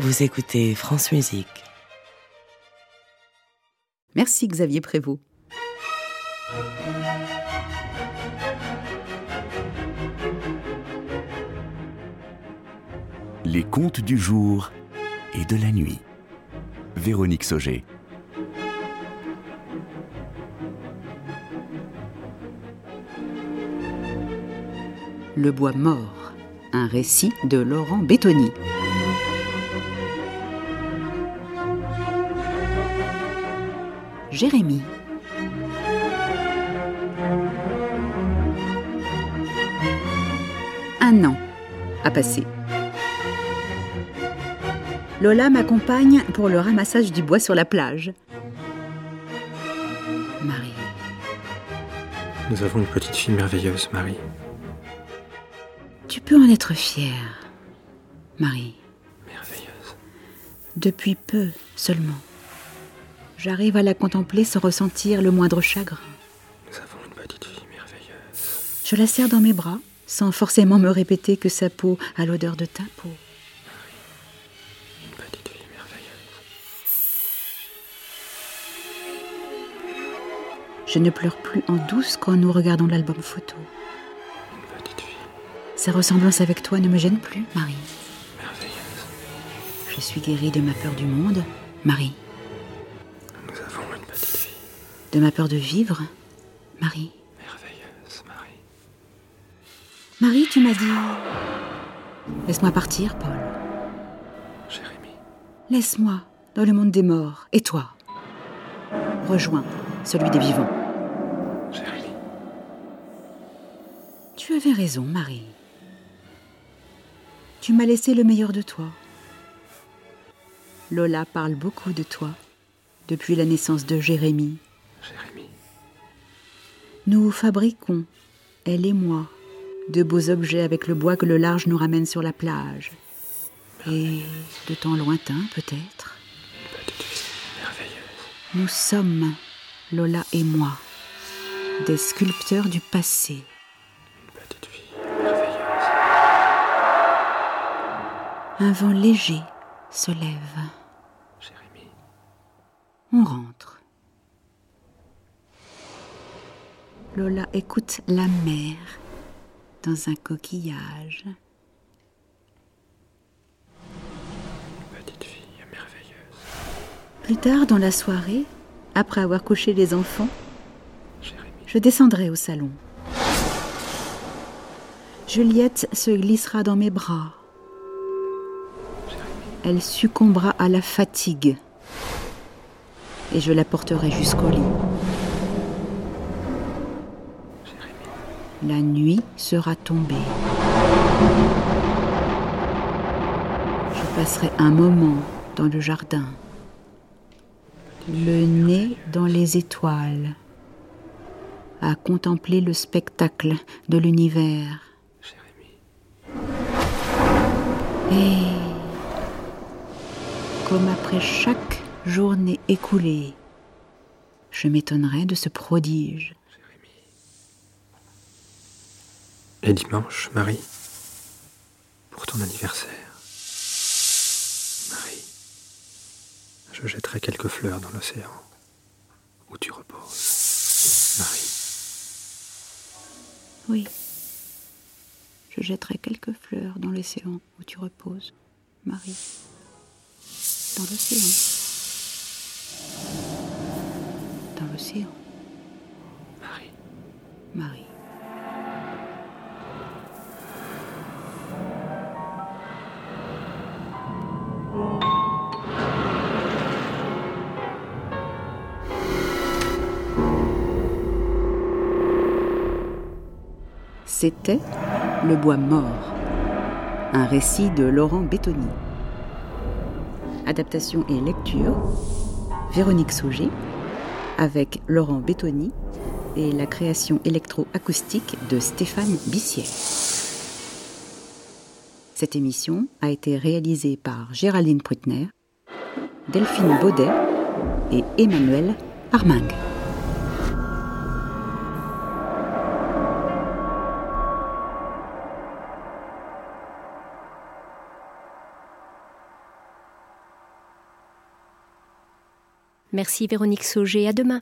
Vous écoutez France Musique. Merci Xavier Prévost. Les contes du jour et de la nuit. Véronique Sauger. Le bois mort, un récit de Laurent Bétoni. Jérémie. Un an a passé. Lola m'accompagne pour le ramassage du bois sur la plage. Marie. Nous avons une petite fille merveilleuse, Marie. Tu peux en être fière, Marie. Merveilleuse. Depuis peu seulement. J'arrive à la contempler sans ressentir le moindre chagrin. Nous avons une petite fille merveilleuse. Je la serre dans mes bras, sans forcément me répéter que sa peau a l'odeur de ta peau. Une petite fille merveilleuse. Je ne pleure plus en douce quand nous regardons l'album photo. Une petite fille Sa ressemblance avec toi ne me gêne plus, Marie. merveilleuse. Je suis guérie de ma peur du monde, Marie. De ma peur de vivre, Marie. merveilleuse, Marie. Marie, tu m'as dit... Laisse-moi partir, Paul. Jérémie. Laisse-moi dans le monde des morts. Et toi? Rejoins celui des vivants. Jérémie. Tu avais raison, Marie. Tu m'as laissé le meilleur de toi. Lola parle beaucoup de toi depuis la naissance de Jérémie. Jérémie. Nous fabriquons, elle et moi, de beaux objets avec le bois que le large nous ramène sur la plage. Et de temps lointain, peut-être, Une petite fille merveilleuse. nous sommes, Lola et moi, des sculpteurs du passé. Une petite fille merveilleuse. Un vent léger se lève. Jérémie. On rentre. Lola écoute la mer dans un coquillage. Petite fille merveilleuse. Plus tard dans la soirée, après avoir couché les enfants, je descendrai au salon. Juliette se glissera dans mes bras. Elle succombera à la fatigue. Et je la porterai jusqu'au lit. La nuit sera tombée. Je passerai un moment dans le jardin, le nez dans les étoiles, à contempler le spectacle de l'univers. Et comme après chaque journée écoulée, je m'étonnerai de ce prodige. Et dimanche, Marie, pour ton anniversaire, Marie, je jetterai quelques fleurs dans l'océan où tu reposes. Marie, Oui, je jetterai quelques fleurs dans l'océan où tu reposes, Marie. Dans l'océan. Dans l'océan, Marie, Marie. C'était Le bois mort, un récit de Laurent Bétoni. Adaptation et lecture Véronique Sauger, avec Laurent Bétoni et la création électroacoustique de Stéphane Bissière. Cette émission a été réalisée par Géraldine Prutner, Delphine Baudet et Emmanuel Armingue. Merci Véronique Sauger, à demain.